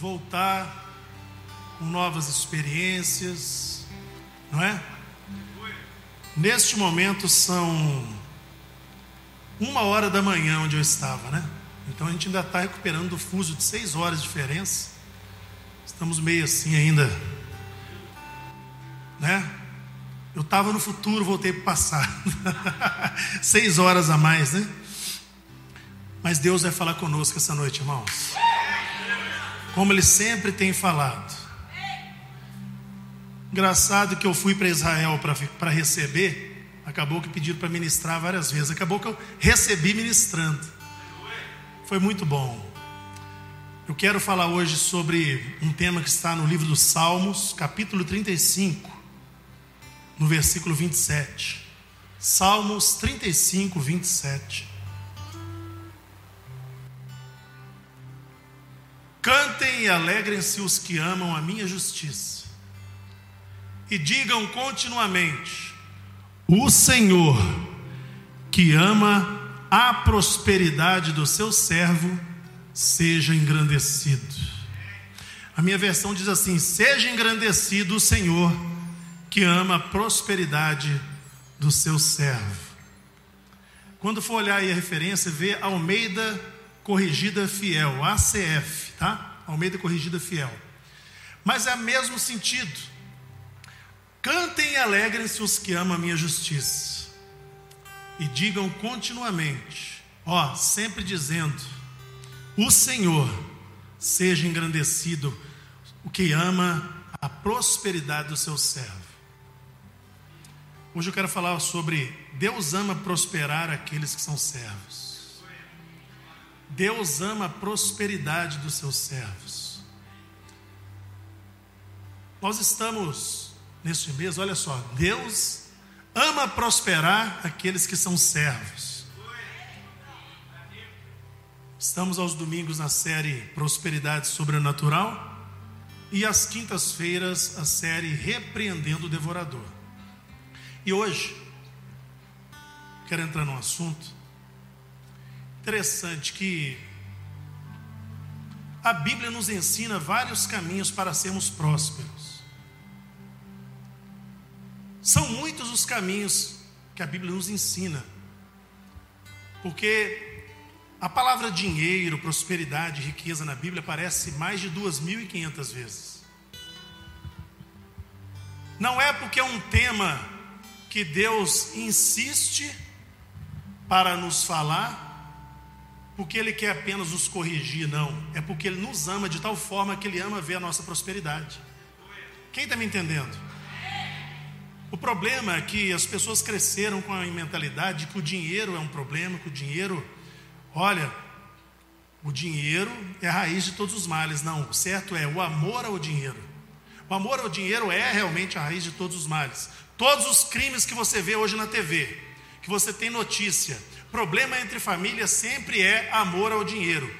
voltar com novas experiências, não é? Neste momento são uma hora da manhã onde eu estava, né? Então a gente ainda está recuperando do fuso de seis horas de diferença. Estamos meio assim ainda, né? Eu estava no futuro, voltei para o passado. seis horas a mais, né? Mas Deus vai falar conosco essa noite, irmãos. Como Ele sempre tem falado. Engraçado que eu fui para Israel para receber, acabou que pediram para ministrar várias vezes. Acabou que eu recebi ministrando. Foi muito bom. Eu quero falar hoje sobre um tema que está no livro dos Salmos, capítulo 35, no versículo 27. Salmos 35, 27. Cantem e alegrem-se os que amam a minha justiça, e digam continuamente: O Senhor, que ama a prosperidade do seu servo, seja engrandecido. A minha versão diz assim: Seja engrandecido o Senhor, que ama a prosperidade do seu servo. Quando for olhar aí a referência, vê Almeida Corrigida Fiel, ACF tá? Almeida Corrigida Fiel. Mas é o mesmo sentido. Cantem e alegrem-se os que amam a minha justiça. E digam continuamente, ó, sempre dizendo: O Senhor seja engrandecido, o que ama a prosperidade do seu servo. Hoje eu quero falar sobre Deus ama prosperar aqueles que são servos. Deus ama a prosperidade dos seus servos. Nós estamos neste mês, olha só, Deus ama prosperar aqueles que são servos. Estamos aos domingos na série Prosperidade Sobrenatural e às quintas-feiras a série Repreendendo o Devorador. E hoje, quero entrar num assunto Interessante que a Bíblia nos ensina vários caminhos para sermos prósperos. São muitos os caminhos que a Bíblia nos ensina. Porque a palavra dinheiro, prosperidade, riqueza na Bíblia aparece mais de 2.500 vezes. Não é porque é um tema que Deus insiste para nos falar, porque Ele quer apenas nos corrigir, não. É porque Ele nos ama de tal forma que Ele ama ver a nossa prosperidade. Quem está me entendendo? O problema é que as pessoas cresceram com a mentalidade de que o dinheiro é um problema, que o dinheiro, olha, o dinheiro é a raiz de todos os males. Não, o certo é o amor ao dinheiro. O amor ao dinheiro é realmente a raiz de todos os males. Todos os crimes que você vê hoje na TV, que você tem notícia, Problema entre famílias sempre é amor ao dinheiro.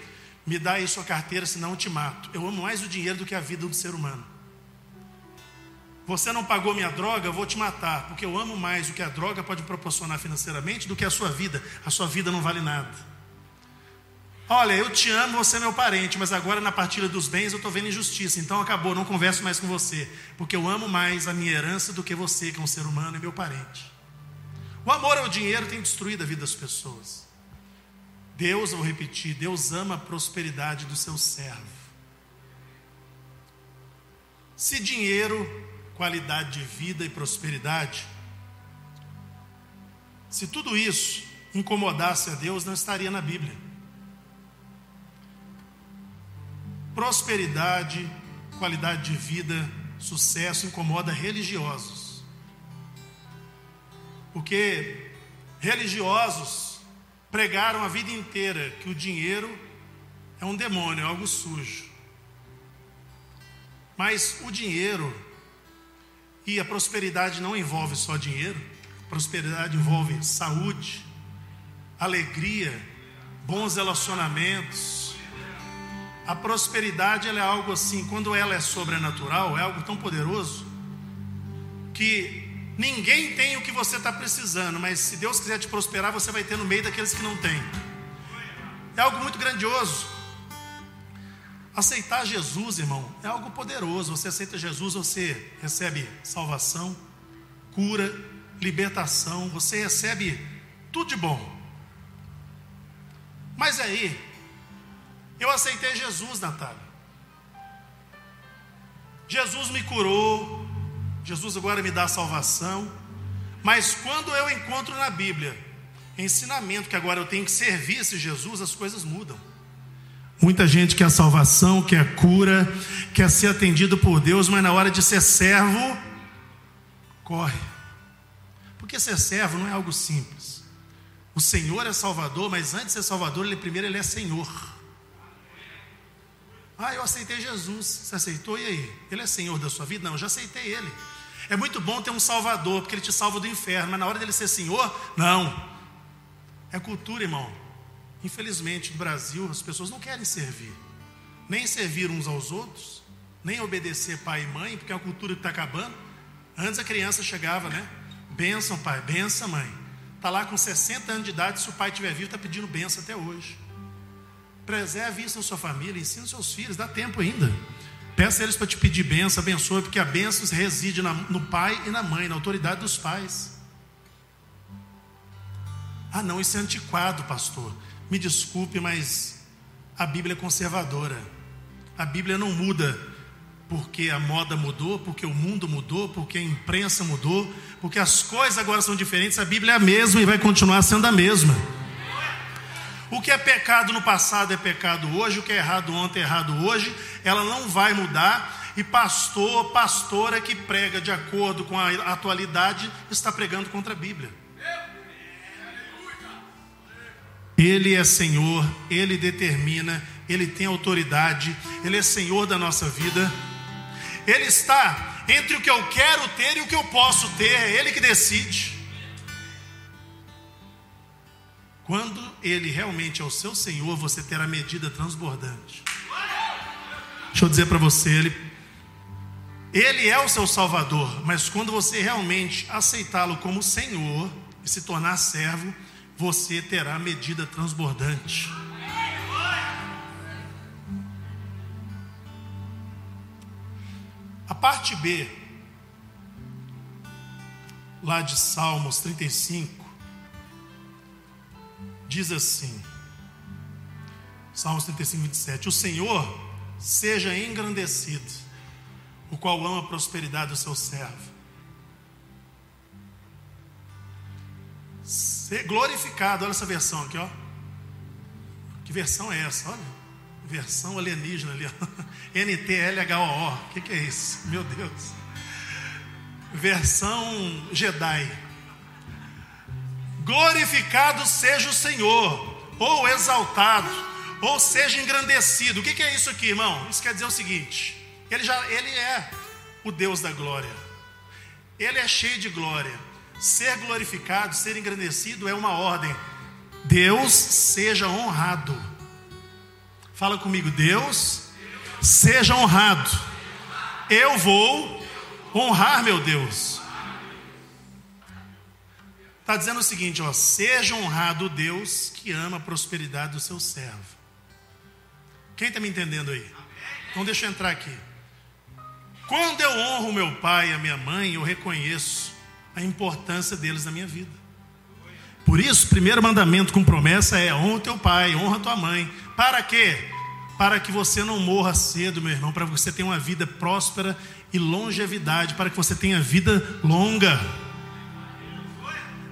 Me dá aí sua carteira, senão eu te mato. Eu amo mais o dinheiro do que a vida do ser humano. Você não pagou minha droga, eu vou te matar, porque eu amo mais o que a droga pode proporcionar financeiramente do que a sua vida. A sua vida não vale nada. Olha, eu te amo, você é meu parente, mas agora na partilha dos bens eu estou vendo injustiça, então acabou, não converso mais com você, porque eu amo mais a minha herança do que você, que é um ser humano e meu parente. O amor ao dinheiro tem destruído a vida das pessoas. Deus, vou repetir, Deus ama a prosperidade do seu servo. Se dinheiro, qualidade de vida e prosperidade, se tudo isso incomodasse a Deus, não estaria na Bíblia. Prosperidade, qualidade de vida, sucesso incomoda religiosos. Porque religiosos pregaram a vida inteira que o dinheiro é um demônio, é algo sujo. Mas o dinheiro e a prosperidade não envolve só dinheiro, a prosperidade envolve saúde, alegria, bons relacionamentos. A prosperidade é algo assim, quando ela é sobrenatural, é algo tão poderoso que Ninguém tem o que você está precisando, mas se Deus quiser te prosperar, você vai ter no meio daqueles que não têm. É algo muito grandioso. Aceitar Jesus, irmão, é algo poderoso. Você aceita Jesus, você recebe salvação, cura, libertação, você recebe tudo de bom. Mas aí, eu aceitei Jesus, Natália. Jesus me curou, Jesus agora me dá salvação. Mas quando eu encontro na Bíblia ensinamento que agora eu tenho que servir esse Jesus, as coisas mudam. Muita gente quer salvação, quer cura, quer ser atendido por Deus, mas na hora de ser servo, corre. Porque ser servo não é algo simples. O Senhor é Salvador, mas antes de ser Salvador, ele primeiro ele é Senhor. Ah, eu aceitei Jesus. Você aceitou? E aí? Ele é Senhor da sua vida? Não, eu já aceitei Ele. É muito bom ter um Salvador, porque Ele te salva do inferno, mas na hora dele ser Senhor, não. É cultura, irmão. Infelizmente, no Brasil, as pessoas não querem servir, nem servir uns aos outros, nem obedecer pai e mãe, porque é uma cultura que está acabando. Antes a criança chegava, né? Benção, pai, benção, mãe. Está lá com 60 anos de idade, se o pai estiver vivo, está pedindo benção até hoje. Preserve isso na sua família, ensine seus filhos, dá tempo ainda. Peça a eles para te pedir benção, abençoe, porque a benção reside no pai e na mãe, na autoridade dos pais. Ah, não, isso é antiquado, pastor. Me desculpe, mas a Bíblia é conservadora. A Bíblia não muda porque a moda mudou, porque o mundo mudou, porque a imprensa mudou, porque as coisas agora são diferentes. A Bíblia é a mesma e vai continuar sendo a mesma. O que é pecado no passado é pecado hoje, o que é errado ontem é errado hoje, ela não vai mudar. E pastor, pastora que prega de acordo com a atualidade, está pregando contra a Bíblia. Ele é Senhor, Ele determina, Ele tem autoridade, Ele é Senhor da nossa vida. Ele está entre o que eu quero ter e o que eu posso ter, é Ele que decide. Quando Ele realmente é o seu Senhor, você terá medida transbordante. Deixa eu dizer para você, ele, ele é o seu Salvador, mas quando você realmente aceitá-lo como Senhor e se tornar servo, você terá medida transbordante. A parte B, lá de Salmos 35, diz assim: Salmos 35, 27. O Senhor seja engrandecido, o qual ama a prosperidade do seu servo. Ser glorificado, olha essa versão aqui, ó. Que versão é essa? Olha. Versão alienígena ali, NTLHOO. O que, que é isso? Meu Deus. Versão Jedi glorificado seja o Senhor, ou exaltado, ou seja engrandecido. O que é isso aqui, irmão? Isso quer dizer o seguinte: ele, já, ele é o Deus da glória, ele é cheio de glória. Ser glorificado, ser engrandecido é uma ordem. Deus seja honrado. Fala comigo, Deus seja honrado. Eu vou honrar meu Deus. Está dizendo o seguinte: ó, seja honrado Deus que ama a prosperidade do seu servo. Quem está me entendendo aí? Então deixa eu entrar aqui. Quando eu honro meu pai e a minha mãe, eu reconheço a importância deles na minha vida. Por isso, o primeiro mandamento com promessa é: honra teu pai, honra tua mãe. Para quê? Para que você não morra cedo, meu irmão, para que você tenha uma vida próspera e longevidade, para que você tenha vida longa.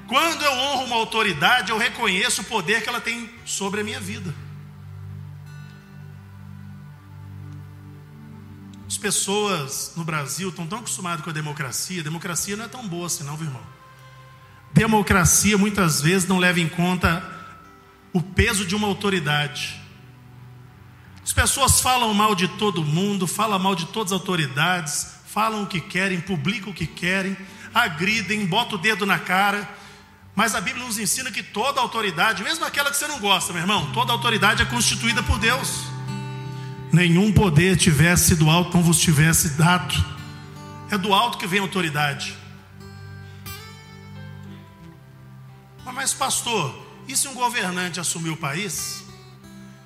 Quando eu honro uma autoridade, eu reconheço o poder que ela tem sobre a minha vida. As pessoas no Brasil estão tão acostumadas com a democracia, a democracia não é tão boa assim, não, meu irmão. Democracia muitas vezes não leva em conta o peso de uma autoridade. As pessoas falam mal de todo mundo, falam mal de todas as autoridades, falam o que querem, publicam o que querem, agridem, botam o dedo na cara. Mas a Bíblia nos ensina que toda autoridade, mesmo aquela que você não gosta, meu irmão, toda autoridade é constituída por Deus. Nenhum poder tivesse do alto como vos tivesse dado. É do alto que vem a autoridade. Mas, pastor, e se um governante assumir o país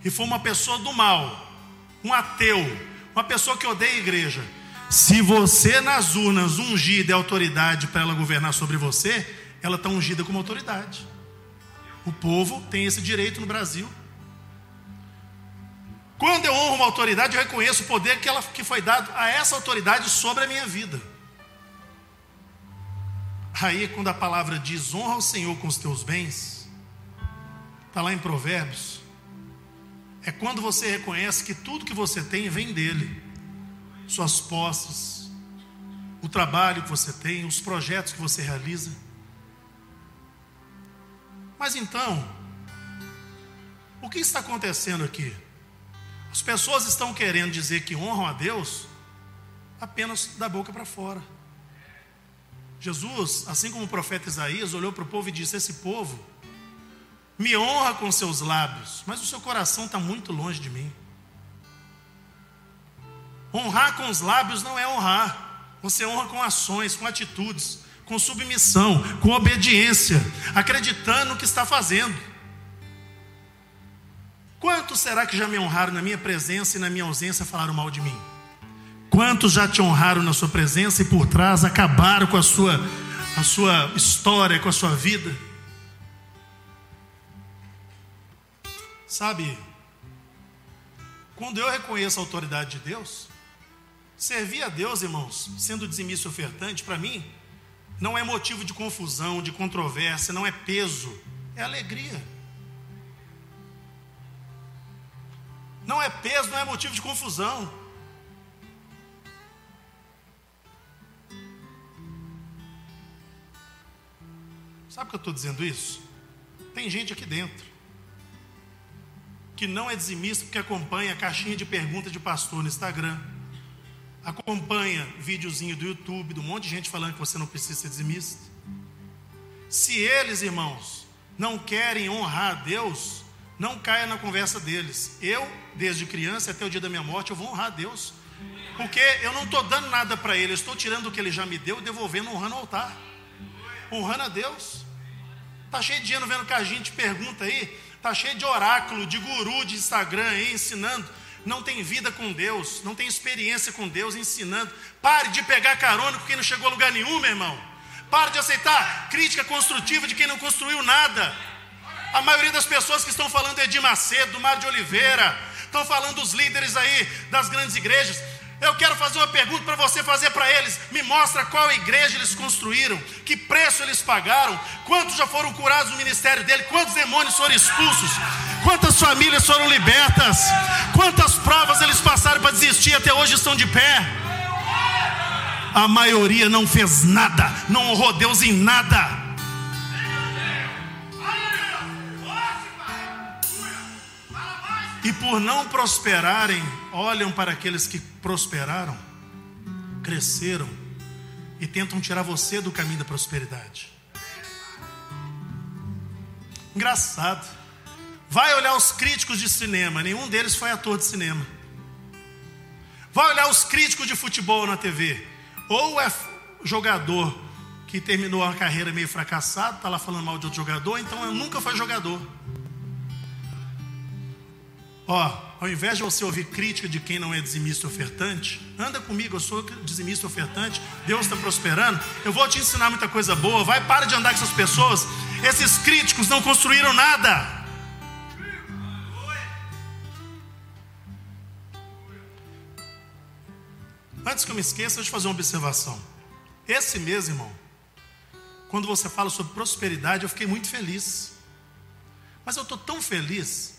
e for uma pessoa do mal, um ateu, uma pessoa que odeia a igreja, se você nas urnas ungir de autoridade para ela governar sobre você, ela está ungida como autoridade. O povo tem esse direito no Brasil. Quando eu honro uma autoridade, eu reconheço o poder que, ela, que foi dado a essa autoridade sobre a minha vida. Aí, quando a palavra diz honra o Senhor com os teus bens, está lá em Provérbios, é quando você reconhece que tudo que você tem vem dele suas posses, o trabalho que você tem, os projetos que você realiza. Mas então, o que está acontecendo aqui? As pessoas estão querendo dizer que honram a Deus apenas da boca para fora. Jesus, assim como o profeta Isaías, olhou para o povo e disse: Esse povo me honra com seus lábios, mas o seu coração está muito longe de mim. Honrar com os lábios não é honrar. Você honra com ações, com atitudes, com submissão, com obediência, acreditando no que está fazendo. Quantos será que já me honraram na minha presença e na minha ausência falaram mal de mim? Quantos já te honraram na sua presença e por trás acabaram com a sua, a sua história, com a sua vida? Sabe, quando eu reconheço a autoridade de Deus, Servir a Deus, irmãos, sendo dizimista ofertante, para mim, não é motivo de confusão, de controvérsia, não é peso, é alegria. Não é peso, não é motivo de confusão. Sabe que eu estou dizendo isso? Tem gente aqui dentro que não é dizimista porque acompanha a caixinha de perguntas de pastor no Instagram acompanha videozinho do YouTube, de um monte de gente falando que você não precisa ser dizimista. Se eles, irmãos, não querem honrar a Deus, não caia na conversa deles. Eu, desde criança até o dia da minha morte, eu vou honrar a Deus. Porque eu não estou dando nada para ele, estou tirando o que ele já me deu e devolvendo, honrando o altar. Honrando a Deus. Está cheio de dinheiro vendo que a gente pergunta aí, está cheio de oráculo, de guru de Instagram aí ensinando não tem vida com Deus, não tem experiência com Deus ensinando. Pare de pegar carona com quem não chegou a lugar nenhum, meu irmão. Pare de aceitar crítica construtiva de quem não construiu nada. A maioria das pessoas que estão falando é de Macedo, do Mar de Oliveira, estão falando dos líderes aí das grandes igrejas. Eu quero fazer uma pergunta para você fazer para eles. Me mostra qual igreja eles construíram, que preço eles pagaram, quantos já foram curados no ministério dele, quantos demônios foram expulsos, quantas famílias foram libertas, quantas provas eles passaram para desistir até hoje estão de pé. A maioria não fez nada, não honrou Deus em nada. E por não prosperarem, olham para aqueles que prosperaram, cresceram e tentam tirar você do caminho da prosperidade. Engraçado. Vai olhar os críticos de cinema, nenhum deles foi ator de cinema. Vai olhar os críticos de futebol na TV, ou é jogador que terminou a carreira meio fracassado, está lá falando mal de outro jogador, então nunca foi jogador. Ó, ao invés de você ouvir crítica de quem não é dizimista ofertante, anda comigo, eu sou dizimista ofertante, Deus está prosperando, eu vou te ensinar muita coisa boa, vai, para de andar com essas pessoas. Esses críticos não construíram nada. Antes que eu me esqueça, deixa eu fazer uma observação. Esse mês, irmão, quando você fala sobre prosperidade, eu fiquei muito feliz. Mas eu estou tão feliz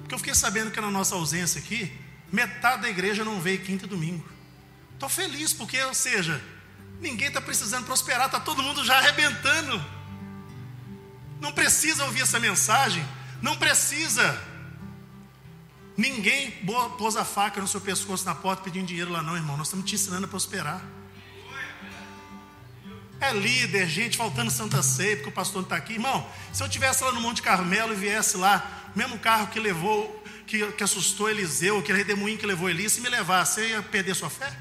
porque eu fiquei sabendo que na nossa ausência aqui, metade da igreja não veio quinta e domingo. Estou feliz, porque, ou seja, ninguém está precisando prosperar, está todo mundo já arrebentando. Não precisa ouvir essa mensagem, não precisa. Ninguém pôs a faca no seu pescoço na porta pedindo dinheiro lá, não, irmão. Nós estamos te ensinando a prosperar. É líder, gente faltando Santa Ceia, porque o pastor não está aqui. Irmão, se eu tivesse lá no Monte Carmelo e viesse lá, mesmo carro que levou, que, que assustou Eliseu, aquele redemoinho que levou Elias, se me levasse, você ia perder sua fé?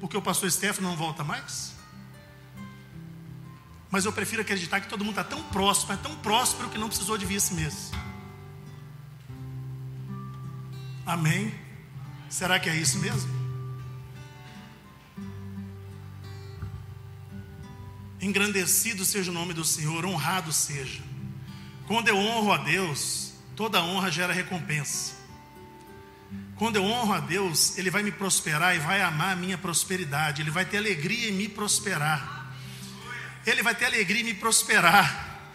Porque o pastor Stefano não volta mais? Mas eu prefiro acreditar que todo mundo está tão próximo, é tão próspero que não precisou de vir esse mês. Amém? Será que é isso mesmo? Engrandecido seja o nome do Senhor, honrado seja. Quando eu honro a Deus, toda honra gera recompensa. Quando eu honro a Deus, Ele vai me prosperar e vai amar a minha prosperidade. Ele vai ter alegria em me prosperar. Ele vai ter alegria em me prosperar.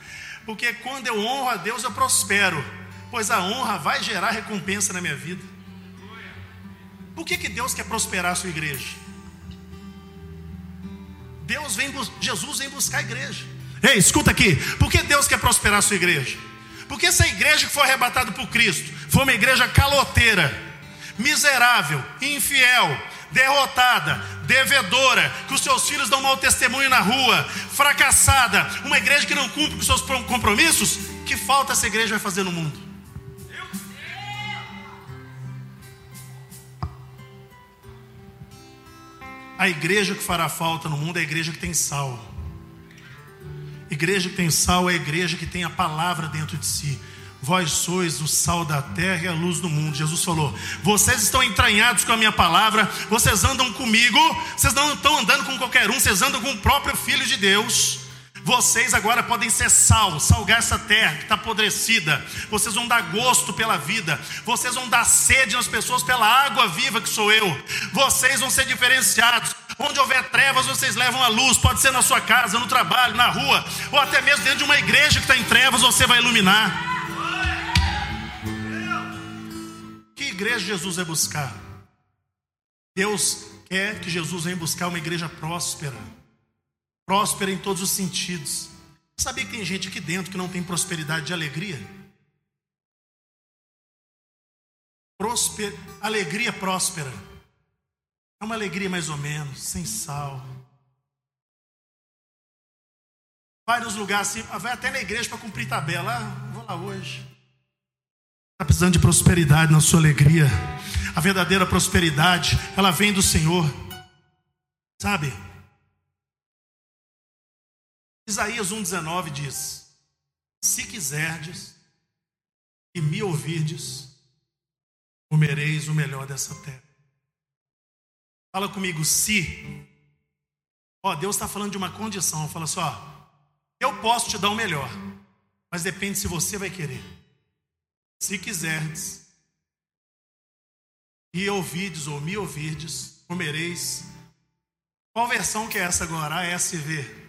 Porque quando eu honro a Deus, eu prospero. Pois a honra vai gerar recompensa na minha vida. Por que, que Deus quer prosperar a sua igreja? Deus vem, Jesus vem buscar a igreja. Ei, escuta aqui. Por que Deus quer prosperar a sua igreja? Porque essa igreja que foi arrebatada por Cristo foi uma igreja caloteira miserável, infiel, derrotada, devedora, que os seus filhos dão mau testemunho na rua, fracassada, uma igreja que não cumpre com seus compromissos, que falta essa igreja vai fazer no mundo? A igreja que fará falta no mundo é a igreja que tem sal. Igreja que tem sal é a igreja que tem a palavra dentro de si. Vós sois o sal da terra e a luz do mundo. Jesus falou: Vocês estão entranhados com a minha palavra, vocês andam comigo, vocês não estão andando com qualquer um, vocês andam com o próprio Filho de Deus. Vocês agora podem ser sal, salgar essa terra que está apodrecida. Vocês vão dar gosto pela vida. Vocês vão dar sede nas pessoas pela água viva que sou eu. Vocês vão ser diferenciados. Onde houver trevas, vocês levam a luz. Pode ser na sua casa, no trabalho, na rua, ou até mesmo dentro de uma igreja que está em trevas, você vai iluminar. igreja Jesus vai buscar? Deus quer que Jesus venha buscar uma igreja próspera, próspera em todos os sentidos. Sabia que tem gente aqui dentro que não tem prosperidade de alegria? Prosper, alegria próspera. É uma alegria mais ou menos, sem sal. Vai nos lugares assim, vai até na igreja para cumprir tabela. Ah, vou lá hoje. Está precisando de prosperidade na sua alegria. A verdadeira prosperidade, ela vem do Senhor. Sabe? Isaías 1,19 diz: Se quiserdes e me ouvirdes, comereis o melhor dessa terra. Fala comigo, se. Ó, Deus está falando de uma condição. Fala só, eu posso te dar o melhor, mas depende se você vai querer. Se quiserdes, e ouvides ou me ouvirdes, comereis. Qual versão que é essa agora? A SV.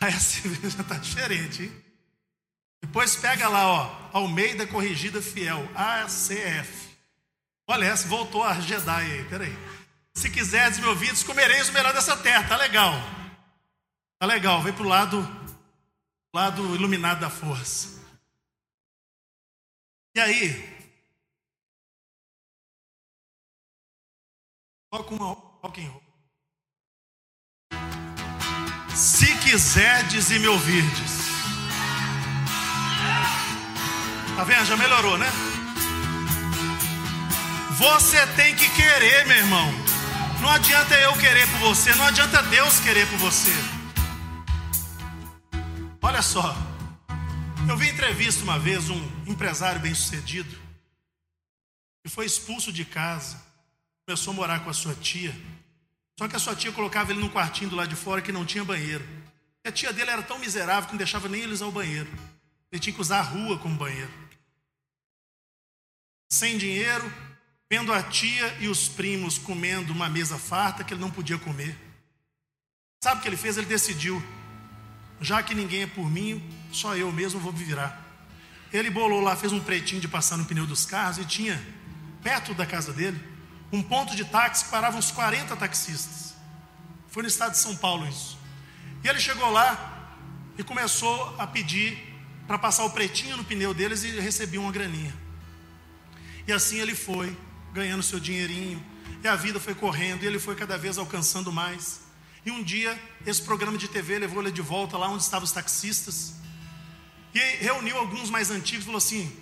A SV já está diferente, hein? Depois pega lá, ó, Almeida Corrigida Fiel, ACF. Olha essa, voltou a Jedi aí, peraí. Se quiserdes me ouvides, comereis o melhor dessa terra, tá legal. Tá legal, vem pro lado, lado iluminado da força. E aí? Toca uma and roll. Se quiserdes e me ouvirdes. Tá vendo? Já melhorou, né? Você tem que querer, meu irmão. Não adianta eu querer por você, não adianta Deus querer por você. Olha só. Eu vi entrevista uma vez um empresário bem-sucedido que foi expulso de casa, começou a morar com a sua tia. Só que a sua tia colocava ele num quartinho do lado de fora que não tinha banheiro. E a tia dele era tão miserável que não deixava nem ele usar o banheiro. Ele tinha que usar a rua como banheiro. Sem dinheiro, vendo a tia e os primos comendo uma mesa farta que ele não podia comer. Sabe o que ele fez? Ele decidiu: já que ninguém é por mim, só eu mesmo vou me virar. Ele bolou lá, fez um pretinho de passar no pneu dos carros e tinha, perto da casa dele, um ponto de táxi que parava uns 40 taxistas. Foi no estado de São Paulo isso. E ele chegou lá e começou a pedir para passar o pretinho no pneu deles e recebia uma graninha. E assim ele foi, ganhando seu dinheirinho, e a vida foi correndo, e ele foi cada vez alcançando mais. E um dia, esse programa de TV levou ele de volta lá onde estavam os taxistas. E reuniu alguns mais antigos e falou assim: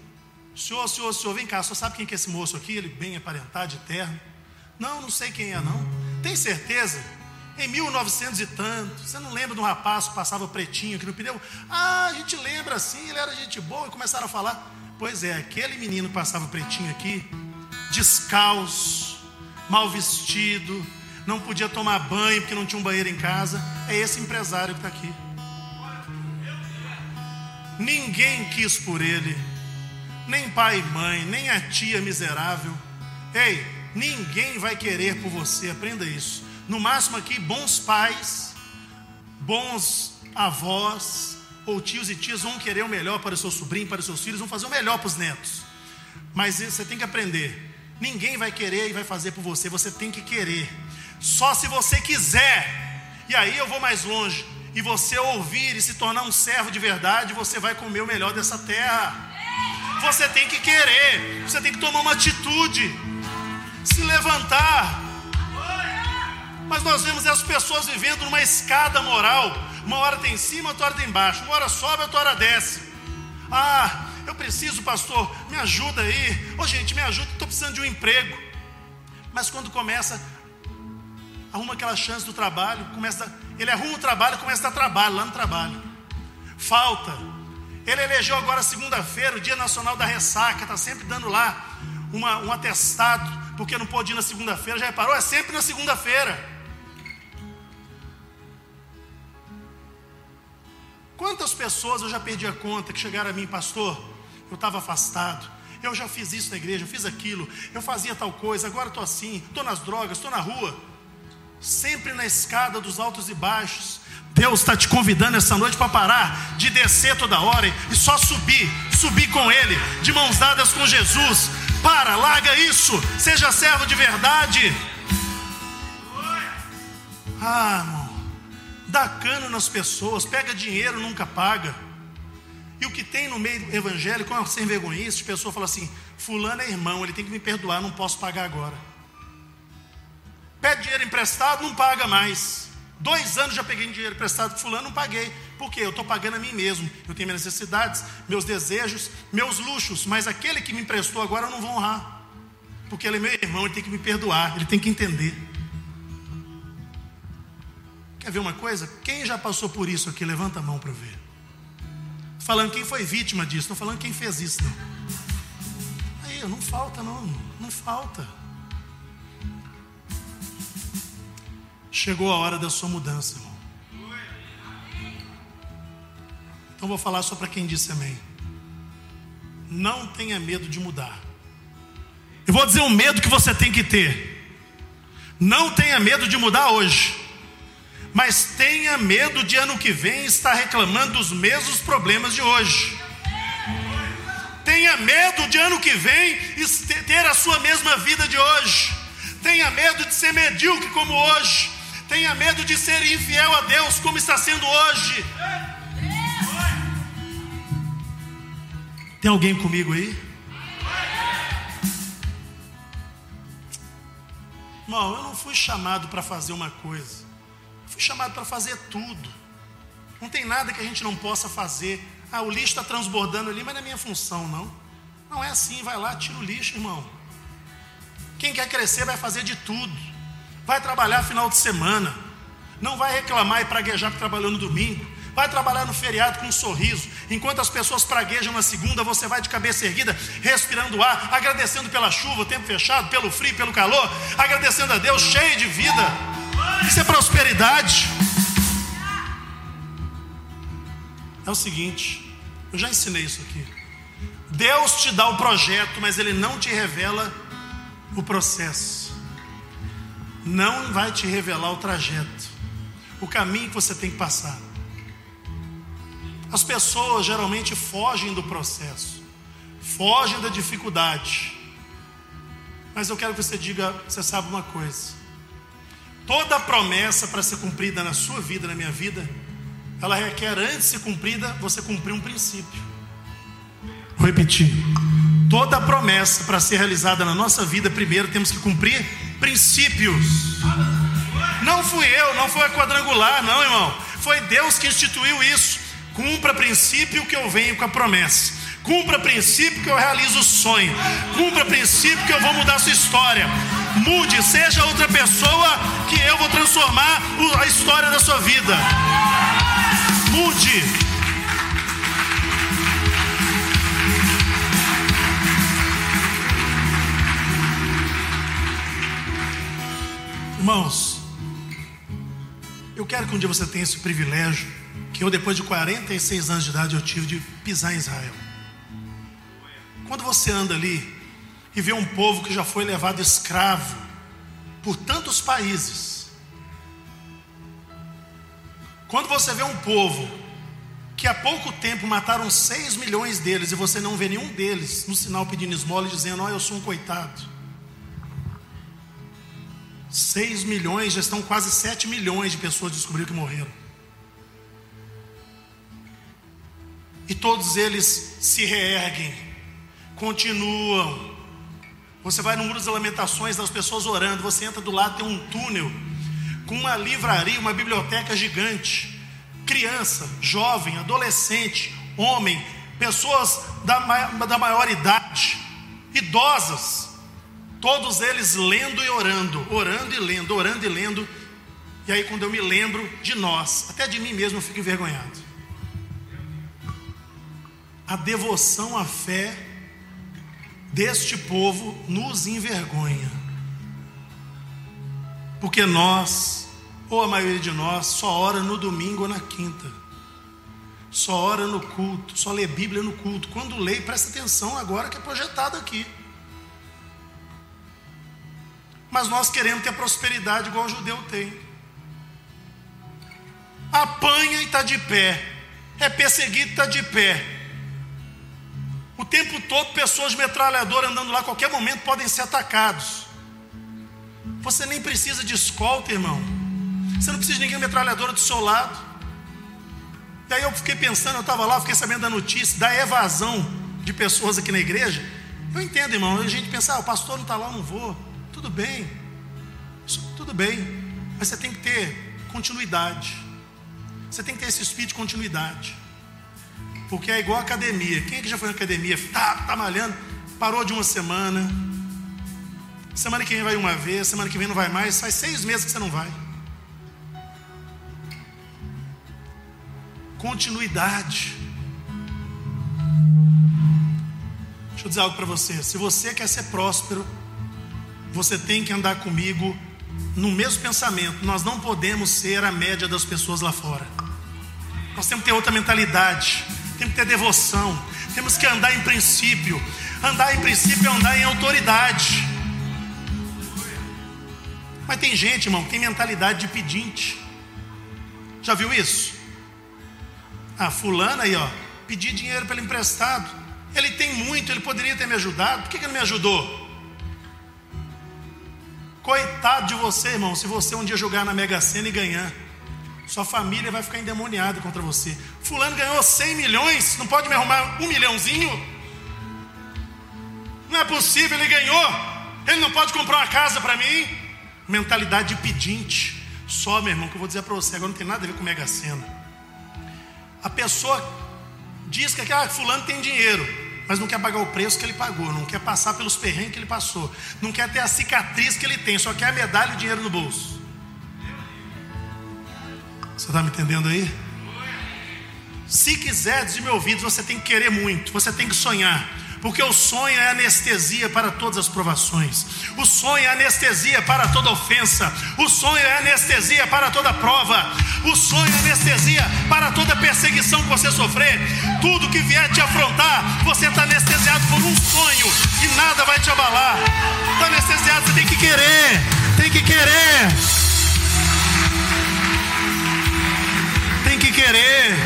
Senhor, senhor, senhor, vem cá, só sabe quem que é esse moço aqui? Ele bem aparentado, de terno. Não, não sei quem é, não. Tem certeza? Em 1900 e tanto, você não lembra de um rapaz que passava pretinho aqui no pneu? Ah, a gente lembra assim, ele era gente boa. E começaram a falar: Pois é, aquele menino que passava pretinho aqui, descalço, mal vestido, não podia tomar banho porque não tinha um banheiro em casa. É esse empresário que está aqui. Ninguém quis por ele, nem pai e mãe, nem a tia miserável. Ei, ninguém vai querer por você, aprenda isso. No máximo aqui, bons pais, bons avós, ou tios e tias vão querer o melhor para o seu sobrinho, para os seus filhos, vão fazer o melhor para os netos. Mas você tem que aprender. Ninguém vai querer e vai fazer por você, você tem que querer. Só se você quiser. E aí eu vou mais longe e você ouvir e se tornar um servo de verdade, você vai comer o melhor dessa terra. Você tem que querer, você tem que tomar uma atitude, se levantar. Mas nós vemos as pessoas vivendo numa escada moral. Uma hora tem em cima, outra hora tem embaixo. Uma hora sobe, outra hora desce. Ah, eu preciso, pastor, me ajuda aí. Ô gente, me ajuda, estou precisando de um emprego. Mas quando começa, arruma aquela chance do trabalho, começa ele arruma o trabalho, começa a dar trabalho lá no trabalho. Falta. Ele elegeu agora segunda-feira, o Dia Nacional da Ressaca, está sempre dando lá uma, um atestado, porque não pode ir na segunda-feira, já reparou? É sempre na segunda-feira. Quantas pessoas eu já perdi a conta que chegaram a mim, pastor? Eu estava afastado, eu já fiz isso na igreja, eu fiz aquilo, eu fazia tal coisa, agora estou assim, estou nas drogas, estou na rua sempre na escada dos altos e baixos. Deus está te convidando essa noite para parar de descer toda hora e só subir, subir com Ele, de mãos dadas com Jesus. Para, larga isso, seja servo de verdade. Ah, irmão, dá cano nas pessoas, pega dinheiro, nunca paga. E o que tem no meio evangélico é uma sem vergonhice, a pessoa fala assim: Fulano é irmão, ele tem que me perdoar, não posso pagar agora. Pede dinheiro emprestado, não paga mais. Dois anos já peguei dinheiro emprestado com fulano, não paguei. Por quê? Eu estou pagando a mim mesmo. Eu tenho minhas necessidades, meus desejos, meus luxos. Mas aquele que me emprestou agora eu não vou honrar. Porque ele é meu irmão, ele tem que me perdoar, ele tem que entender. Quer ver uma coisa? Quem já passou por isso aqui? Levanta a mão para ver. Falando quem foi vítima disso, não falando quem fez isso, não. Aí, não falta, não. Não falta. Chegou a hora da sua mudança, irmão. Então vou falar só para quem disse amém. Não tenha medo de mudar. Eu vou dizer um medo que você tem que ter. Não tenha medo de mudar hoje. Mas tenha medo de ano que vem estar reclamando dos mesmos problemas de hoje. Tenha medo de ano que vem ter a sua mesma vida de hoje. Tenha medo de ser medíocre como hoje. Tenha medo de ser infiel a Deus, como está sendo hoje. Tem alguém comigo aí? Irmão, eu não fui chamado para fazer uma coisa, fui chamado para fazer tudo. Não tem nada que a gente não possa fazer. Ah, o lixo está transbordando ali, mas não é minha função, não. Não é assim, vai lá, tira o lixo, irmão. Quem quer crescer vai fazer de tudo vai trabalhar final de semana, não vai reclamar e praguejar que trabalhou no domingo, vai trabalhar no feriado com um sorriso, enquanto as pessoas praguejam na segunda, você vai de cabeça erguida, respirando ar, agradecendo pela chuva, o tempo fechado, pelo frio, pelo calor, agradecendo a Deus, cheio de vida. Isso é prosperidade. É o seguinte, eu já ensinei isso aqui. Deus te dá o projeto, mas Ele não te revela o processo não vai te revelar o trajeto, o caminho que você tem que passar. As pessoas geralmente fogem do processo, fogem da dificuldade. Mas eu quero que você diga, você sabe uma coisa. Toda promessa para ser cumprida na sua vida, na minha vida, ela requer antes de ser cumprida, você cumprir um princípio. Vou repetir. Toda promessa para ser realizada na nossa vida, primeiro temos que cumprir princípios. Não fui eu, não foi a quadrangular, não, irmão. Foi Deus que instituiu isso. Cumpra princípio que eu venho com a promessa. Cumpra princípio que eu realizo o sonho. Cumpra princípio que eu vou mudar a sua história. Mude, seja outra pessoa que eu vou transformar a história da sua vida. Mude. Irmãos, eu quero que um dia você tenha esse privilégio que eu, depois de 46 anos de idade, eu tive de pisar em Israel. Quando você anda ali e vê um povo que já foi levado escravo por tantos países, quando você vê um povo que há pouco tempo mataram 6 milhões deles e você não vê nenhum deles no sinal pedindo esmola e dizendo: oh, eu sou um coitado. 6 milhões, já estão quase 7 milhões de pessoas descobriram que morreram. E todos eles se reerguem, continuam. Você vai no muro das lamentações, das pessoas orando, você entra do lado, tem um túnel com uma livraria, uma biblioteca gigante criança, jovem, adolescente, homem, pessoas da, da maior idade, idosas, todos eles lendo e orando, orando e lendo, orando e lendo. E aí, quando eu me lembro de nós, até de mim mesmo, eu fico envergonhado. A devoção à fé deste povo nos envergonha, porque nós ou a maioria de nós só ora no domingo ou na quinta. Só ora no culto, só lê Bíblia no culto. Quando lê, presta atenção agora que é projetado aqui. Mas nós queremos ter prosperidade igual o judeu tem. Apanha e está de pé. É perseguido e está de pé. O tempo todo, pessoas de metralhadora andando lá, qualquer momento podem ser atacados. Você nem precisa de escolta, irmão. Você não precisa de ninguém metralhadora do seu lado. E aí eu fiquei pensando, eu estava lá, fiquei sabendo da notícia da evasão de pessoas aqui na igreja. Eu entendo, irmão. A gente pensa, ah, o pastor não está lá, eu não vou. Tudo bem. Isso, tudo bem. Mas você tem que ter continuidade. Você tem que ter esse espírito de continuidade. Porque é igual academia. Quem é que já foi na academia? Tá, tá malhando, parou de uma semana. Semana que vem vai uma vez, semana que vem não vai mais. Faz seis meses que você não vai. continuidade. Deixa eu dizer algo para você. Se você quer ser próspero, você tem que andar comigo no mesmo pensamento. Nós não podemos ser a média das pessoas lá fora. Nós temos que ter outra mentalidade. Temos que ter devoção. Temos que andar em princípio. Andar em princípio é andar em autoridade. Mas tem gente, irmão, que tem mentalidade de pedinte. Já viu isso? Ah, fulano aí, ó, pedi dinheiro ele emprestado. Ele tem muito, ele poderia ter me ajudado. Por que, que não me ajudou? Coitado de você, irmão, se você um dia jogar na Mega Sena e ganhar. Sua família vai ficar endemoniada contra você. Fulano ganhou 100 milhões, não pode me arrumar um milhãozinho? Não é possível, ele ganhou. Ele não pode comprar uma casa para mim? Mentalidade de pedinte. Só, meu irmão, que eu vou dizer para você, agora não tem nada a ver com Mega Sena. A pessoa diz que ah, fulano tem dinheiro, mas não quer pagar o preço que ele pagou, não quer passar pelos perrengues que ele passou, não quer ter a cicatriz que ele tem, só quer a medalha e o dinheiro no bolso. Você está me entendendo aí? Se quiser, diz meu ouvido, você tem que querer muito, você tem que sonhar porque o sonho é anestesia para todas as provações, o sonho é anestesia para toda ofensa, o sonho é anestesia para toda prova, o sonho é anestesia para toda perseguição que você sofrer, tudo que vier te afrontar, você está anestesiado por um sonho e nada vai te abalar. Está anestesiado, você tem que querer, tem que querer, querer.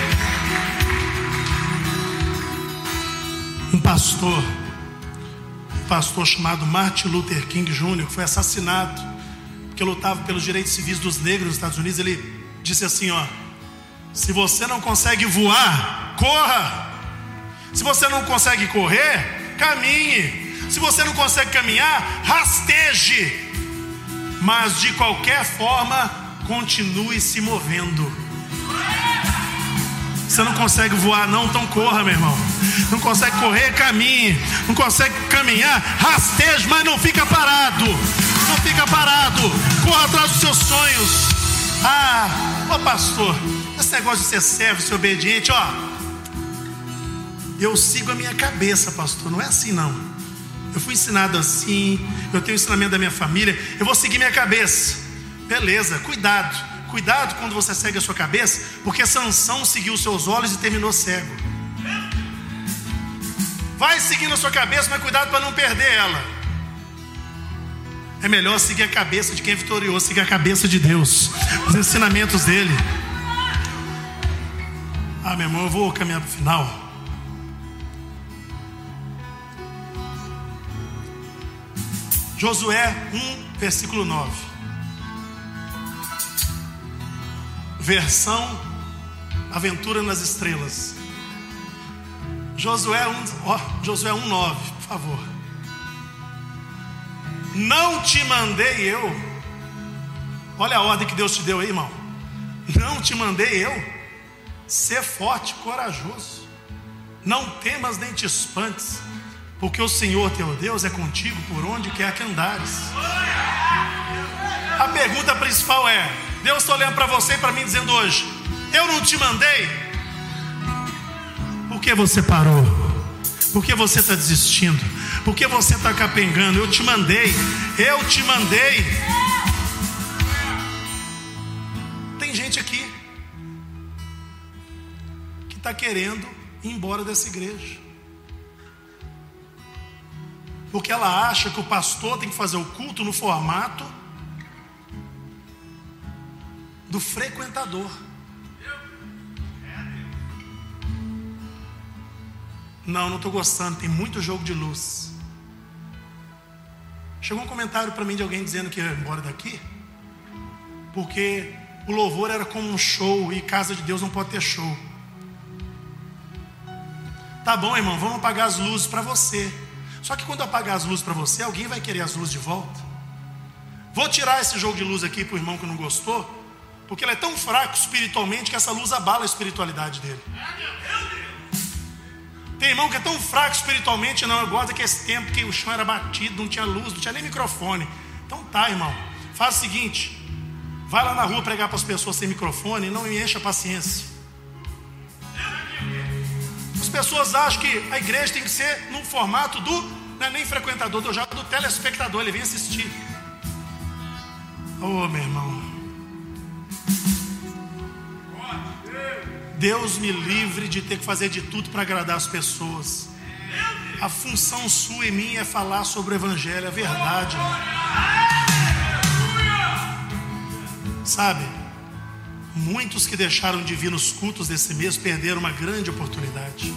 um pastor, um pastor chamado Martin Luther King Jr., que foi assassinado porque lutava pelos direitos civis dos negros nos Estados Unidos. Ele disse assim: ó, se você não consegue voar, corra. Se você não consegue correr, caminhe. Se você não consegue caminhar, rasteje. Mas de qualquer forma, continue se movendo. Você não consegue voar, não, então corra, meu irmão. Não consegue correr, caminhe. Não consegue caminhar, rasteje, mas não fica parado. Não fica parado. Corra atrás dos seus sonhos. Ah, ô pastor, esse negócio de ser servo, ser obediente, ó. Eu sigo a minha cabeça, pastor. Não é assim, não. Eu fui ensinado assim. Eu tenho o ensinamento da minha família. Eu vou seguir minha cabeça. Beleza, cuidado. Cuidado quando você segue a sua cabeça, porque Sansão seguiu seus olhos e terminou cego. Vai seguindo a sua cabeça, mas cuidado para não perder ela. É melhor seguir a cabeça de quem é vitorioso, seguir a cabeça de Deus, os ensinamentos dele. Ah, meu irmão, eu vou caminhar para o final. Josué 1, versículo 9. Versão Aventura nas Estrelas. Josué 1, ó, Josué 1, 9, por favor. Não te mandei eu. Olha a ordem que Deus te deu aí, irmão. Não te mandei eu. Ser forte, corajoso. Não temas nem te espantes porque o Senhor teu Deus é contigo por onde quer que andares. A pergunta principal é: Deus está olhando para você e para mim dizendo hoje: Eu não te mandei? Por que você parou? Por que você está desistindo? Por que você está capengando? Eu te mandei, eu te mandei. Tem gente aqui que está querendo ir embora dessa igreja porque ela acha que o pastor tem que fazer o culto no formato do frequentador. Não, não estou gostando, tem muito jogo de luz. Chegou um comentário para mim de alguém dizendo que ia embora daqui, porque o louvor era como um show e casa de Deus não pode ter show. Tá bom, irmão, vamos apagar as luzes para você. Só que quando apagar as luzes para você, alguém vai querer as luzes de volta. Vou tirar esse jogo de luz aqui para o irmão que não gostou, porque ele é tão fraco espiritualmente que essa luz abala a espiritualidade dele. Tem irmão que é tão fraco espiritualmente, não, eu gosto daquele tempo que o chão era batido, não tinha luz, não tinha nem microfone. Então tá, irmão, faz o seguinte: vai lá na rua pregar para as pessoas sem microfone e não me encha a paciência. As pessoas acham que a igreja tem que ser no formato do, não é nem frequentador, do, já do telespectador, ele vem assistir. Oh, meu irmão. Deus me livre de ter que fazer de tudo para agradar as pessoas. A função sua e minha é falar sobre o Evangelho, é verdade. Sabe? Muitos que deixaram de vir nos cultos desse mês perderam uma grande oportunidade.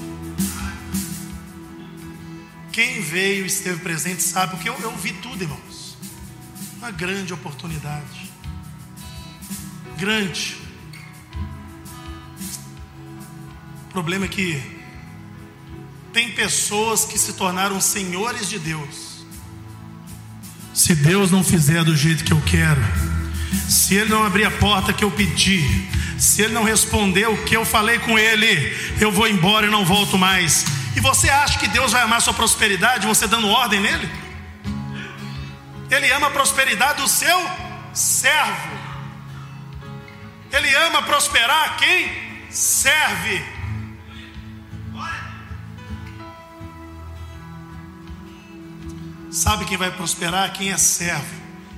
Quem veio e esteve presente sabe, porque eu, eu vi tudo, irmãos. Uma grande oportunidade. Grande. Problema é que tem pessoas que se tornaram senhores de Deus. Se Deus não fizer do jeito que eu quero, se ele não abrir a porta que eu pedi, se ele não responder o que eu falei com ele, eu vou embora e não volto mais. E você acha que Deus vai amar sua prosperidade você dando ordem nele? Ele ama a prosperidade do seu servo. Ele ama prosperar quem serve. Sabe quem vai prosperar? Quem é servo,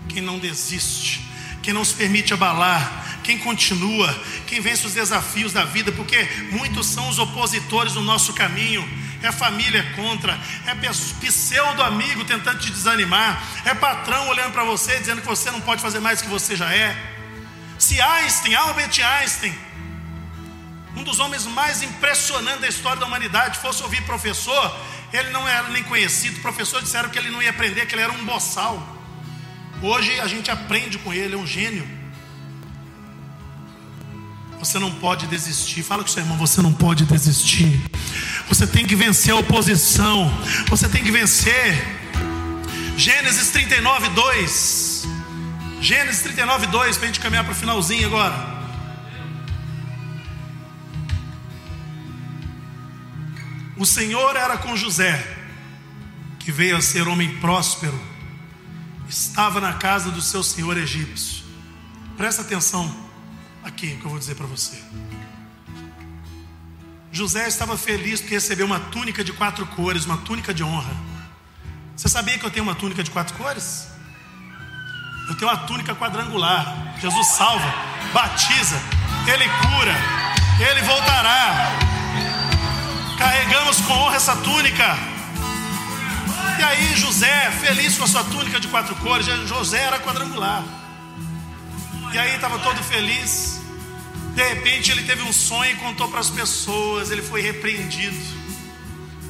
quem não desiste quem não se permite abalar, quem continua, quem vence os desafios da vida, porque muitos são os opositores no nosso caminho. É família contra, é pseudo amigo tentando te desanimar, é patrão olhando para você dizendo que você não pode fazer mais do que você já é. Se Einstein, Albert Einstein, um dos homens mais impressionantes da história da humanidade, fosse ouvir professor, ele não era nem conhecido. Professores disseram que ele não ia aprender, que ele era um boçal. Hoje a gente aprende com ele, é um gênio. Você não pode desistir. Fala com seu irmão, você não pode desistir. Você tem que vencer a oposição. Você tem que vencer. Gênesis 39, 2. Gênesis 39, 2, para a gente caminhar para o finalzinho agora. O Senhor era com José, que veio a ser homem próspero estava na casa do seu senhor egípcio. Presta atenção aqui que eu vou dizer para você. José estava feliz porque recebeu uma túnica de quatro cores, uma túnica de honra. Você sabia que eu tenho uma túnica de quatro cores? Eu tenho uma túnica quadrangular. Jesus salva, batiza, Ele cura, Ele voltará. Carregamos com honra essa túnica. E aí José, feliz com a sua túnica de quatro cores, José era quadrangular. E aí estava todo feliz. De repente ele teve um sonho e contou para as pessoas, ele foi repreendido.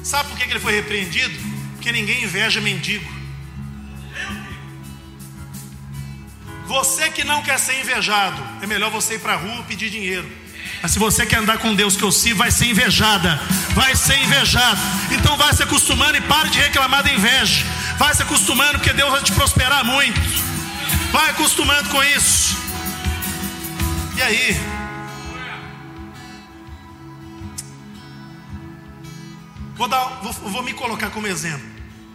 Sabe por que ele foi repreendido? Porque ninguém inveja mendigo. Você que não quer ser invejado, é melhor você ir para a rua pedir dinheiro. Mas se você quer andar com Deus que eu sirvo, vai ser invejada, vai ser invejado. Então vai se acostumando e pare de reclamar da inveja. Vai se acostumando, porque Deus vai te prosperar muito. Vai acostumando com isso. E aí? Vou, dar, vou, vou me colocar como exemplo.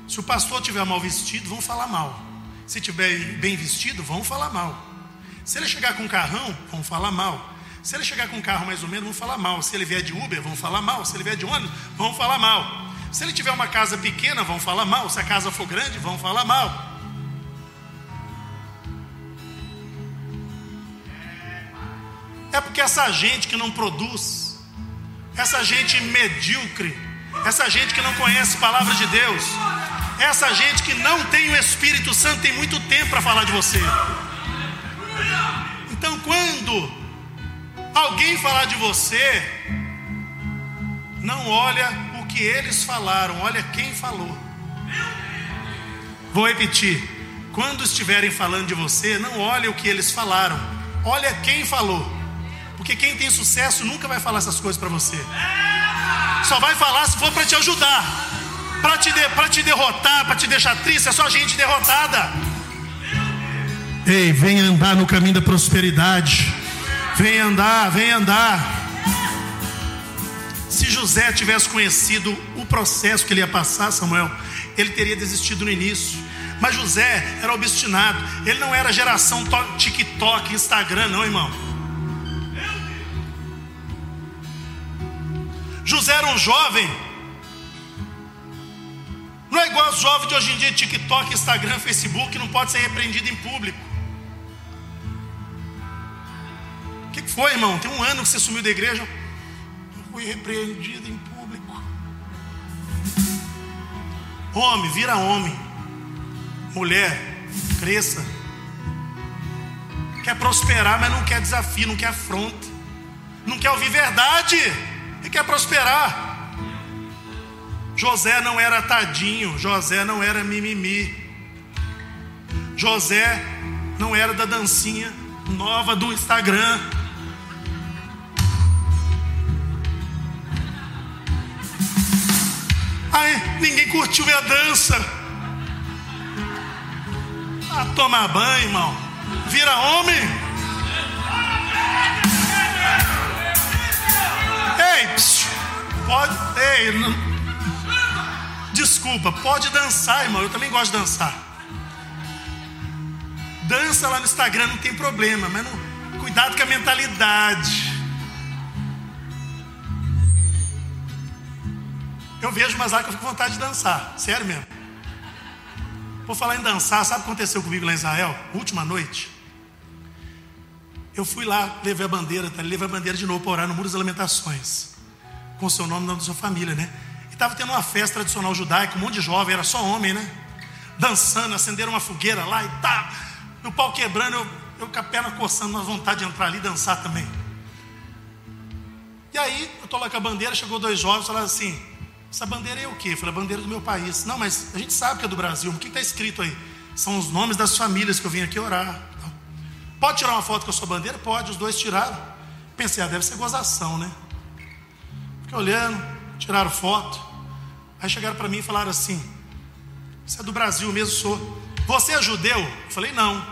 Se o pastor tiver mal vestido, vão falar mal. Se tiver bem vestido, vão falar mal. Se ele chegar com um carrão, vão falar mal. Se ele chegar com um carro mais ou menos, vão falar mal. Se ele vier de Uber, vão falar mal. Se ele vier de ônibus, vão falar mal. Se ele tiver uma casa pequena, vão falar mal. Se a casa for grande, vão falar mal. É porque essa gente que não produz, essa gente medíocre, essa gente que não conhece a palavra de Deus, essa gente que não tem o Espírito Santo tem muito tempo para falar de você. Então, quando alguém falar de você, não olha o que eles falaram, olha quem falou. Vou repetir. Quando estiverem falando de você, não olhe o que eles falaram, olha quem falou. Porque quem tem sucesso nunca vai falar essas coisas para você. Só vai falar se for para te ajudar para te, de, te derrotar, para te deixar triste, é só gente derrotada. Ei, vem andar no caminho da prosperidade. Vem andar, vem andar. Se José tivesse conhecido o processo que ele ia passar, Samuel, ele teria desistido no início. Mas José era obstinado. Ele não era geração TikTok, Instagram, não, irmão. José era um jovem não é igual os jovens de hoje em dia, TikTok, Instagram, Facebook, não pode ser repreendido em público. O que foi, irmão? Tem um ano que você sumiu da igreja. Eu fui repreendido em público. Homem, vira homem. Mulher, cresça. Quer prosperar, mas não quer desafio, não quer afronta. Não quer ouvir verdade. E quer prosperar. José não era tadinho, José não era mimimi. José não era da dancinha nova do Instagram. Ai, ninguém curtiu minha dança. Ah, tomar banho, irmão. Vira homem. Ei, psiu, pode. Ei, não Desculpa, pode dançar, irmão. Eu também gosto de dançar. Dança lá no Instagram, não tem problema, mas não, cuidado com a mentalidade. Eu vejo umas lá que eu fico com vontade de dançar, sério mesmo. Vou falar em dançar, sabe o que aconteceu comigo lá em Israel? Última noite. Eu fui lá, levei a bandeira, tá? levei a bandeira de novo para orar no Muro das Lamentações. Com o seu nome e da sua família, né? estava tendo uma festa tradicional judaica, um monte de jovem, era só homem, né? Dançando, acenderam uma fogueira lá e tá. No pau quebrando, eu, eu com a perna coçando, uma vontade de entrar ali e dançar também. E aí, eu estou lá com a bandeira, chegou dois jovens, falaram assim: essa bandeira é o quê? Eu falei, a bandeira do meu país. Não, mas a gente sabe que é do Brasil, o que está escrito aí? São os nomes das famílias que eu vim aqui orar. Pode tirar uma foto com a sua bandeira? Pode, os dois tiraram. Pensei, ah, deve ser gozação, né? Fiquei olhando, tiraram foto. Aí chegaram para mim e falaram assim: Você é do Brasil mesmo? Sou. Você é judeu? Eu falei: Não,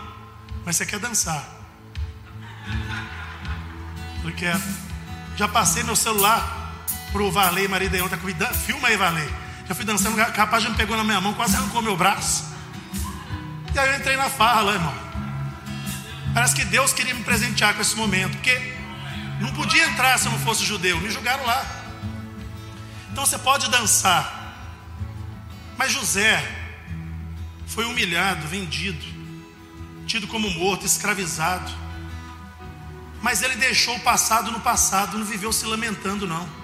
mas você quer dançar? Quero. Já passei meu celular pro Valei, marido aí, tá comigo. Filma aí, Valei. Já fui dançando, o rapaz já me pegou na minha mão, quase arrancou meu braço. E aí eu entrei na farra lá, irmão. Parece que Deus queria me presentear com esse momento, porque não podia entrar se eu não fosse judeu. Me julgaram lá. Então você pode dançar. Mas José foi humilhado, vendido. tido como morto, escravizado. Mas ele deixou o passado no passado, não viveu se lamentando, não.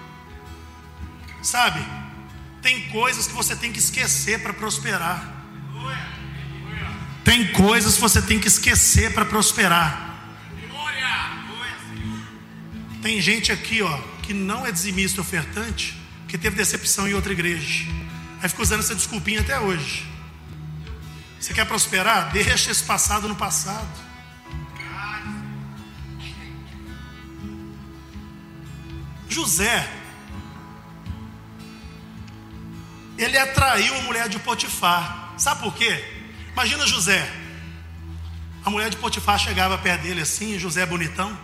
Sabe? Tem coisas que você tem que esquecer para prosperar. Tem coisas que você tem que esquecer para prosperar. Tem gente aqui, ó, que não é dizimista ofertante, que teve decepção em outra igreja. Aí fica usando essa desculpinha até hoje. Você quer prosperar? Deixa esse passado no passado. José, ele atraiu a mulher de Potifar. Sabe por quê? Imagina José. A mulher de Potifar chegava perto dele assim, José bonitão.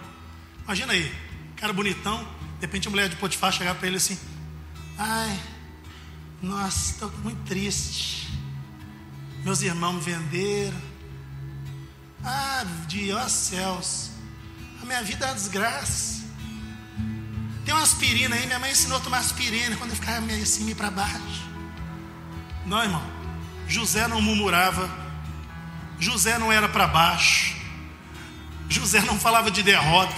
Imagina aí, cara bonitão. De repente a mulher de Potifar chegava para ele assim: Ai, nossa, estou muito triste. Meus irmãos me venderam. Ah, de céus. A minha vida é uma desgraça. Tem uma aspirina aí, minha mãe ensinou a tomar aspirina quando eu ficava meio assim, meio para baixo. Não, irmão. José não murmurava. José não era para baixo. José não falava de derrota.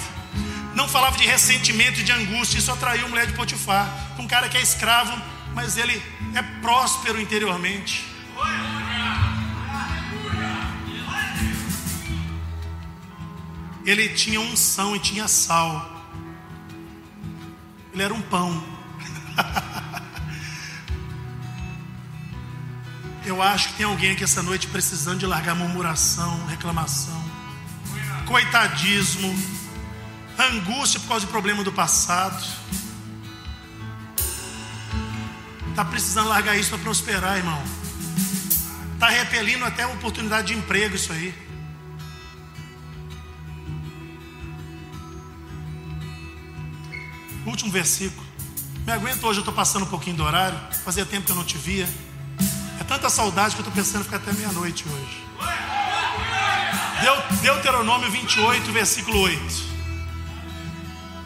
Não falava de ressentimento e de angústia. Isso atraiu a mulher de Potifar. Um cara que é escravo, mas ele é próspero interiormente. Ele tinha unção e tinha sal. Ele era um pão. Eu acho que tem alguém aqui essa noite precisando de largar murmuração, reclamação, coitadismo, angústia por causa de problema do passado. Está precisando largar isso para prosperar, irmão. Está repelindo até a oportunidade de emprego isso aí. Último versículo. Me aguento hoje, eu estou passando um pouquinho do horário. Fazia tempo que eu não te via. Tanta saudade que eu estou pensando em ficar até meia-noite hoje. Deuteronômio 28, versículo 8.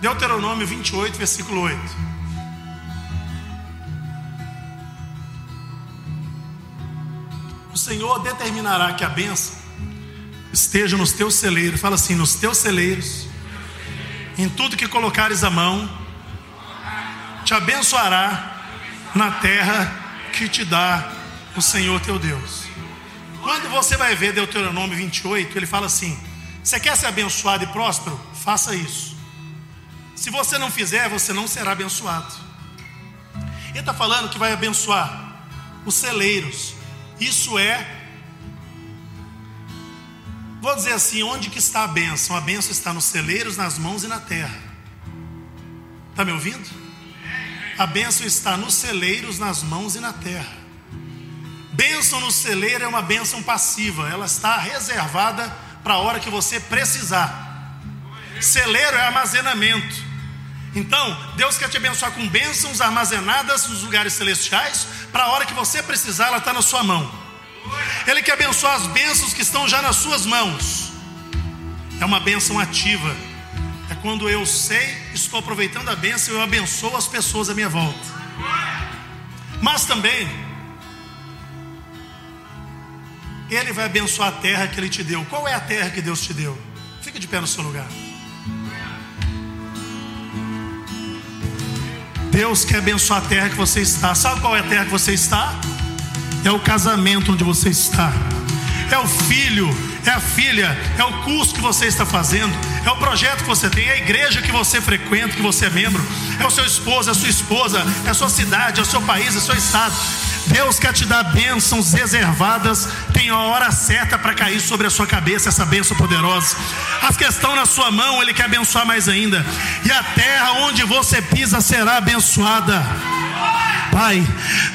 Deuteronômio 28, versículo 8. O Senhor determinará que a bênção esteja nos teus celeiros. Fala assim: nos teus celeiros, em tudo que colocares a mão, te abençoará na terra que te dá o Senhor teu Deus. Quando você vai ver Deuteronômio 28, ele fala assim: Você quer ser abençoado e próspero? Faça isso. Se você não fizer, você não será abençoado. Ele está falando que vai abençoar os celeiros. Isso é, vou dizer assim, onde que está a bênção? A bênção está nos celeiros, nas mãos e na terra. Está me ouvindo? A bênção está nos celeiros, nas mãos e na terra. Bênção no celeiro é uma bênção passiva, ela está reservada para a hora que você precisar. Celeiro é armazenamento. Então, Deus quer te abençoar com bênçãos armazenadas nos lugares celestiais, para a hora que você precisar, ela está na sua mão. Ele quer abençoar as bênçãos que estão já nas suas mãos. É uma bênção ativa. É quando eu sei, estou aproveitando a bênção, eu abençoo as pessoas à minha volta. Mas também Ele vai abençoar a terra que Ele te deu. Qual é a terra que Deus te deu? Fica de pé no seu lugar. Deus quer abençoar a terra que você está. Sabe qual é a terra que você está? É o casamento onde você está. É o filho, é a filha, é o curso que você está fazendo, é o projeto que você tem, é a igreja que você frequenta, que você é membro, é o seu esposo, é a sua esposa, é a sua cidade, é o seu país, é o seu estado. Deus quer te dar bênçãos reservadas, tem a hora certa para cair sobre a sua cabeça essa bênção poderosa. As que estão na sua mão, Ele quer abençoar mais ainda, e a terra onde você pisa será abençoada. Pai,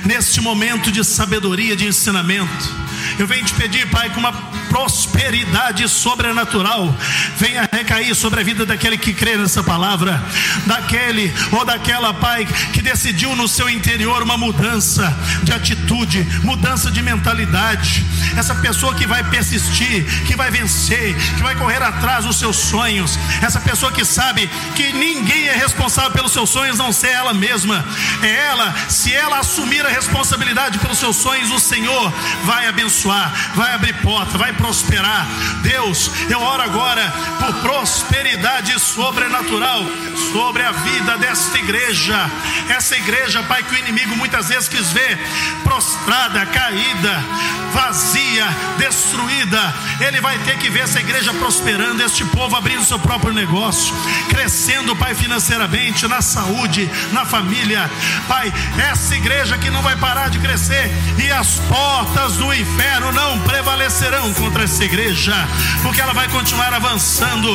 neste momento de sabedoria, de ensinamento, eu venho te pedir, Pai, com uma prosperidade sobrenatural venha recair sobre a vida daquele que crê nessa palavra, daquele ou daquela, Pai, que decidiu no seu interior uma mudança de atitude, mudança de mentalidade. Essa pessoa que vai persistir, que vai vencer, que vai correr atrás dos seus sonhos. Essa pessoa que sabe que ninguém é responsável pelos seus sonhos, não ser ela mesma. É ela, se ela assumir a responsabilidade pelos seus sonhos, o Senhor vai abençoar vai abrir porta, vai prosperar. Deus, eu oro agora por prosperidade sobrenatural sobre a vida desta igreja. Essa igreja, Pai, que o inimigo muitas vezes quis ver prostrada, caída, vazia, destruída. Ele vai ter que ver essa igreja prosperando, este povo abrindo seu próprio negócio, crescendo, Pai, financeiramente, na saúde, na família. Pai, essa igreja que não vai parar de crescer e as portas do inferno não prevalecerão contra essa igreja, porque ela vai continuar avançando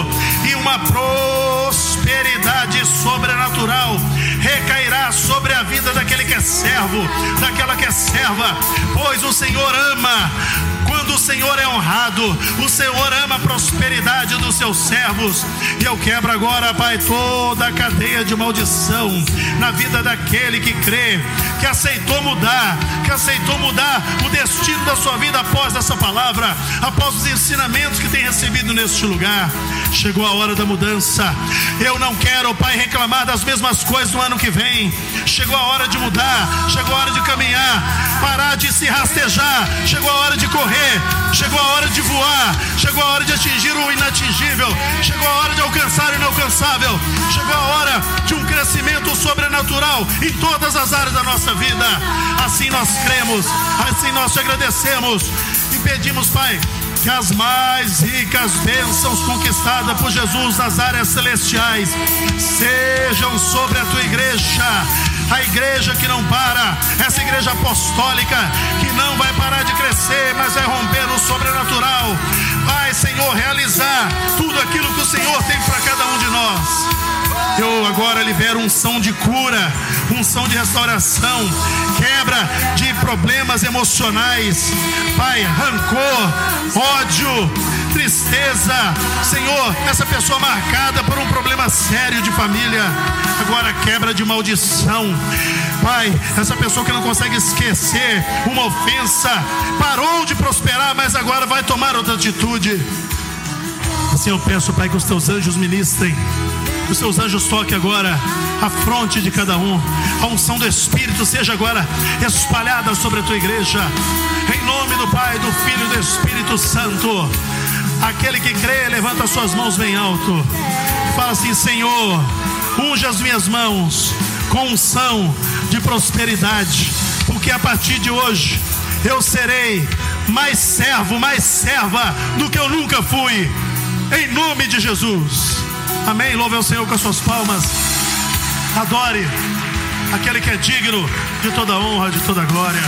e uma prosperidade sobrenatural recairá sobre a vida daquele que é servo, daquela que é serva, pois o Senhor ama quando o Senhor é honrado, o Senhor ama a prosperidade dos seus servos. E eu quebro agora, Pai, toda a cadeia de maldição na vida daquele que crê, que aceitou mudar, que aceitou mudar o destino da sua vida após essa palavra, após os ensinamentos que tem recebido neste lugar. Chegou a hora da mudança. Eu não quero, Pai, reclamar das mesmas coisas no ano que vem. Chegou a hora de mudar, chegou a hora de caminhar, parar de se rastejar. Chegou a hora de correr, chegou a hora de voar, chegou a hora de atingir o inatingível, chegou a hora de alcançar o inalcançável, chegou a hora de um crescimento sobrenatural em todas as áreas da nossa vida. Assim nós cremos, assim nós te agradecemos. E pedimos, Pai que as mais ricas bênçãos conquistadas por Jesus nas áreas celestiais sejam sobre a tua igreja. A igreja que não para, essa igreja apostólica que não vai parar de crescer, mas vai romper no sobrenatural. Vai, Senhor, realizar tudo aquilo que o Senhor tem para cada um de nós. Eu agora libero unção de cura, unção de restauração, quebra de problemas emocionais, Pai, rancor, ódio, tristeza, Senhor, essa pessoa marcada por um problema sério de família, agora quebra de maldição, Pai, essa pessoa que não consegue esquecer uma ofensa, parou de prosperar, mas agora vai tomar outra atitude. Assim eu peço, Pai, que os teus anjos ministrem que os seus anjos toquem agora a fronte de cada um. A unção do Espírito seja agora espalhada sobre a tua igreja. Em nome do Pai, do Filho e do Espírito Santo. Aquele que crê, levanta suas mãos bem alto. Fala assim: Senhor, unge as minhas mãos com unção de prosperidade, porque a partir de hoje eu serei mais servo, mais serva do que eu nunca fui. Em nome de Jesus. Amém. Louve ao Senhor com as suas palmas. Adore aquele que é digno de toda honra, de toda glória.